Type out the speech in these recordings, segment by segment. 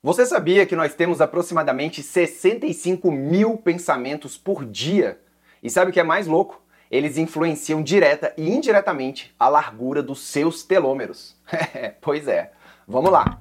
Você sabia que nós temos aproximadamente 65 mil pensamentos por dia? E sabe o que é mais louco? Eles influenciam direta e indiretamente a largura dos seus telômeros. pois é, vamos lá!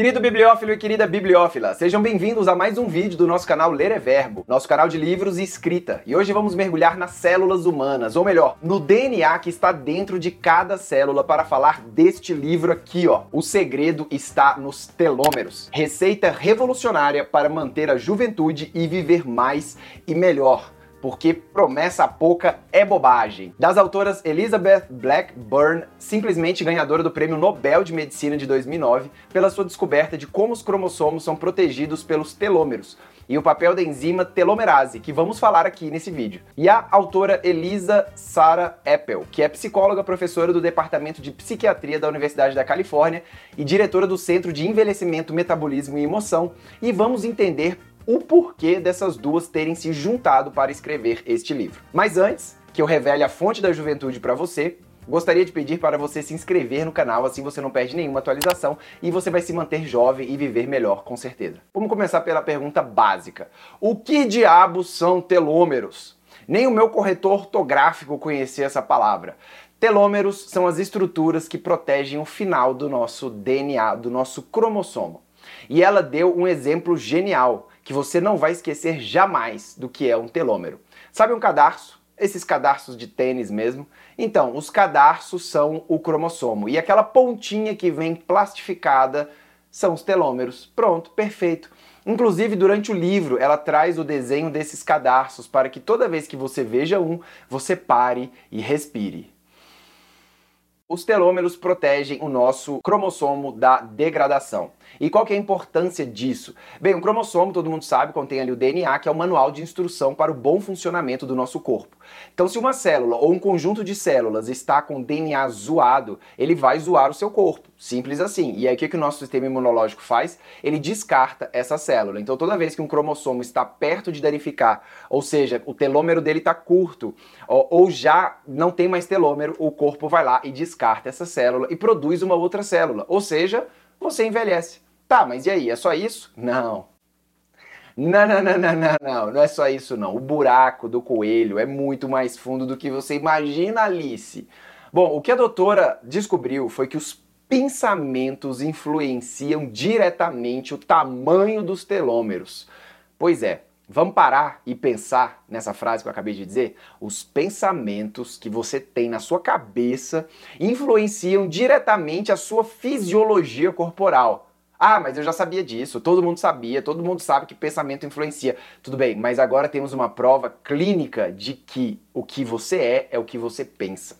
Querido bibliófilo e querida bibliófila, sejam bem-vindos a mais um vídeo do nosso canal Ler é Verbo, nosso canal de livros e escrita. E hoje vamos mergulhar nas células humanas, ou melhor, no DNA que está dentro de cada célula para falar deste livro aqui, ó. O segredo está nos telômeros. Receita revolucionária para manter a juventude e viver mais e melhor porque promessa pouca é bobagem. Das autoras Elizabeth Blackburn, simplesmente ganhadora do Prêmio Nobel de Medicina de 2009, pela sua descoberta de como os cromossomos são protegidos pelos telômeros, e o papel da enzima telomerase, que vamos falar aqui nesse vídeo. E a autora Elisa Sarah Appel, que é psicóloga professora do Departamento de Psiquiatria da Universidade da Califórnia e diretora do Centro de Envelhecimento, Metabolismo e Emoção, e vamos entender o porquê dessas duas terem se juntado para escrever este livro. Mas antes que eu revele a fonte da juventude para você, Gostaria de pedir para você se inscrever no canal, assim você não perde nenhuma atualização e você vai se manter jovem e viver melhor, com certeza. Vamos começar pela pergunta básica: O que diabos são telômeros? Nem o meu corretor ortográfico conhecia essa palavra. Telômeros são as estruturas que protegem o final do nosso DNA, do nosso cromossomo. E ela deu um exemplo genial que você não vai esquecer jamais do que é um telômero. Sabe um cadarço? Esses cadarços de tênis mesmo? Então, os cadarços são o cromossomo e aquela pontinha que vem plastificada são os telômeros. Pronto, perfeito. Inclusive, durante o livro, ela traz o desenho desses cadarços para que toda vez que você veja um, você pare e respire. Os telômeros protegem o nosso cromossomo da degradação. E qual que é a importância disso? Bem, o cromossomo, todo mundo sabe, contém ali o DNA, que é o manual de instrução para o bom funcionamento do nosso corpo. Então, se uma célula ou um conjunto de células está com DNA zoado, ele vai zoar o seu corpo. Simples assim. E aí, o que, que o nosso sistema imunológico faz? Ele descarta essa célula. Então, toda vez que um cromossomo está perto de danificar, ou seja, o telômero dele está curto, ou, ou já não tem mais telômero, o corpo vai lá e descarta essa célula e produz uma outra célula. Ou seja, você envelhece. Tá, mas e aí? É só isso? Não. Não, não, não, não, não, não, não é só isso não. O buraco do coelho é muito mais fundo do que você imagina, Alice. Bom, o que a doutora descobriu foi que os pensamentos influenciam diretamente o tamanho dos telômeros. Pois é, vamos parar e pensar nessa frase que eu acabei de dizer? Os pensamentos que você tem na sua cabeça influenciam diretamente a sua fisiologia corporal. Ah, mas eu já sabia disso, todo mundo sabia, todo mundo sabe que pensamento influencia. Tudo bem, mas agora temos uma prova clínica de que o que você é é o que você pensa.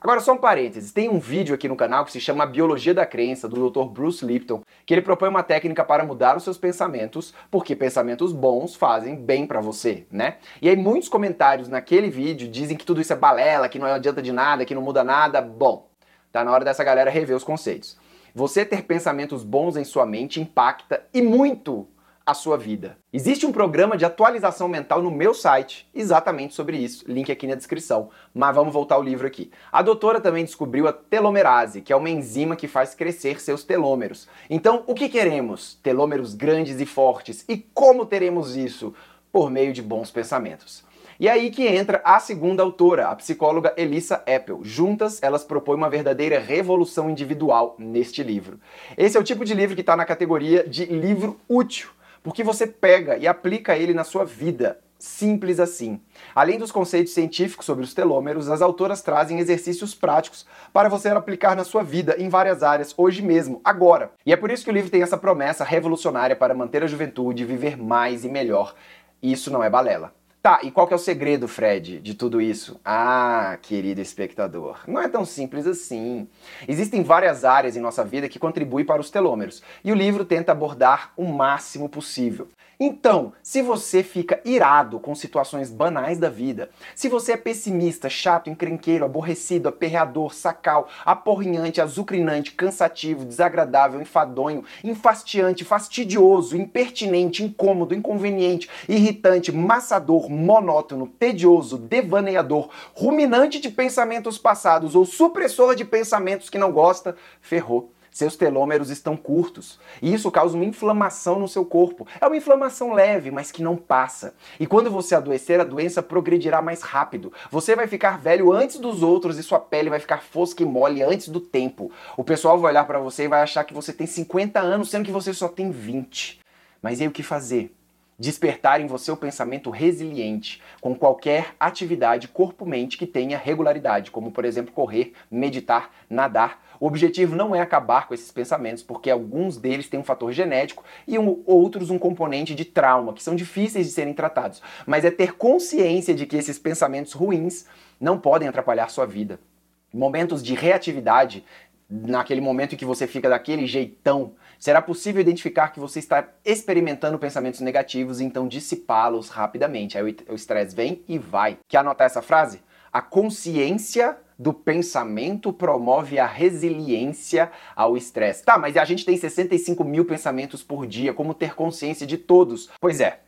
Agora, só um parênteses: tem um vídeo aqui no canal que se chama Biologia da Crença, do Dr. Bruce Lipton, que ele propõe uma técnica para mudar os seus pensamentos, porque pensamentos bons fazem bem para você, né? E aí, muitos comentários naquele vídeo dizem que tudo isso é balela, que não adianta de nada, que não muda nada. Bom, tá na hora dessa galera rever os conceitos. Você ter pensamentos bons em sua mente impacta e muito a sua vida. Existe um programa de atualização mental no meu site exatamente sobre isso, link aqui na descrição. Mas vamos voltar ao livro aqui. A doutora também descobriu a telomerase, que é uma enzima que faz crescer seus telômeros. Então, o que queremos? Telômeros grandes e fortes. E como teremos isso? Por meio de bons pensamentos. E aí que entra a segunda autora, a psicóloga Elissa Appel. Juntas, elas propõem uma verdadeira revolução individual neste livro. Esse é o tipo de livro que está na categoria de livro útil, porque você pega e aplica ele na sua vida. Simples assim. Além dos conceitos científicos sobre os telômeros, as autoras trazem exercícios práticos para você aplicar na sua vida em várias áreas, hoje mesmo, agora. E é por isso que o livro tem essa promessa revolucionária para manter a juventude, viver mais e melhor. Isso não é balela. Tá, e qual que é o segredo, Fred, de tudo isso? Ah, querido espectador, não é tão simples assim. Existem várias áreas em nossa vida que contribuem para os telômeros, e o livro tenta abordar o máximo possível. Então, se você fica irado com situações banais da vida, se você é pessimista, chato, encrenqueiro, aborrecido, aperreador, sacal, aporrinhante, azucrinante, cansativo, desagradável, enfadonho, enfastiante, fastidioso, impertinente, incômodo, inconveniente, irritante, maçador, monótono, tedioso, devaneador, ruminante de pensamentos passados ou supressor de pensamentos que não gosta, ferrou seus telômeros estão curtos. E isso causa uma inflamação no seu corpo. É uma inflamação leve, mas que não passa. E quando você adoecer, a doença progredirá mais rápido. Você vai ficar velho antes dos outros e sua pele vai ficar fosca e mole antes do tempo. O pessoal vai olhar para você e vai achar que você tem 50 anos, sendo que você só tem 20. Mas e aí o que fazer? Despertar em você o pensamento resiliente com qualquer atividade corpo-mente que tenha regularidade, como por exemplo correr, meditar, nadar. O objetivo não é acabar com esses pensamentos, porque alguns deles têm um fator genético e um, outros um componente de trauma, que são difíceis de serem tratados, mas é ter consciência de que esses pensamentos ruins não podem atrapalhar sua vida. Momentos de reatividade naquele momento em que você fica daquele jeitão, será possível identificar que você está experimentando pensamentos negativos e então dissipá-los rapidamente. Aí o estresse vem e vai. Quer anotar essa frase? A consciência do pensamento promove a resiliência ao estresse. Tá, mas a gente tem 65 mil pensamentos por dia, como ter consciência de todos? Pois é,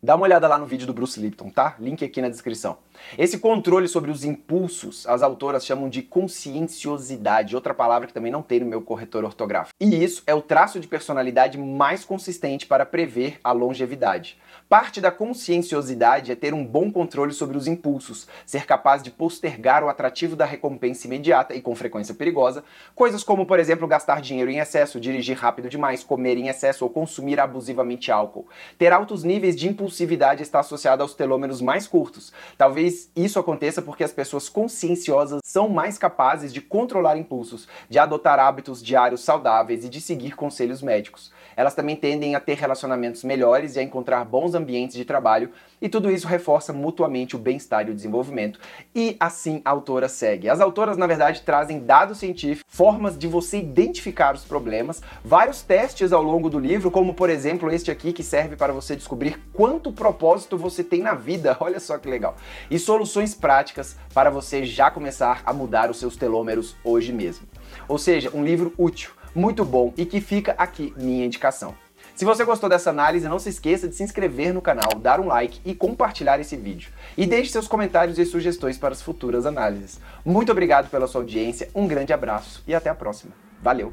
Dá uma olhada lá no vídeo do Bruce Lipton, tá? Link aqui na descrição. Esse controle sobre os impulsos, as autoras chamam de conscienciosidade, outra palavra que também não tem no meu corretor ortográfico. E isso é o traço de personalidade mais consistente para prever a longevidade. Parte da conscienciosidade é ter um bom controle sobre os impulsos, ser capaz de postergar o atrativo da recompensa imediata e com frequência perigosa, coisas como, por exemplo, gastar dinheiro em excesso, dirigir rápido demais, comer em excesso ou consumir abusivamente álcool. Ter altos níveis de impulsividade está associado aos telômeros mais curtos. Talvez isso aconteça porque as pessoas conscienciosas são mais capazes de controlar impulsos, de adotar hábitos diários saudáveis e de seguir conselhos médicos. Elas também tendem a ter relacionamentos melhores e a encontrar bons ambientes de trabalho, e tudo isso reforça mutuamente o bem-estar e o desenvolvimento. E assim a autora segue. As autoras, na verdade, trazem dados científicos, formas de você identificar os problemas, vários testes ao longo do livro, como por exemplo este aqui que serve para você descobrir quanto propósito você tem na vida. Olha só que legal. E soluções práticas para você já começar a mudar os seus telômeros hoje mesmo. Ou seja, um livro útil, muito bom e que fica aqui minha indicação. Se você gostou dessa análise, não se esqueça de se inscrever no canal, dar um like e compartilhar esse vídeo. E deixe seus comentários e sugestões para as futuras análises. Muito obrigado pela sua audiência, um grande abraço e até a próxima. Valeu!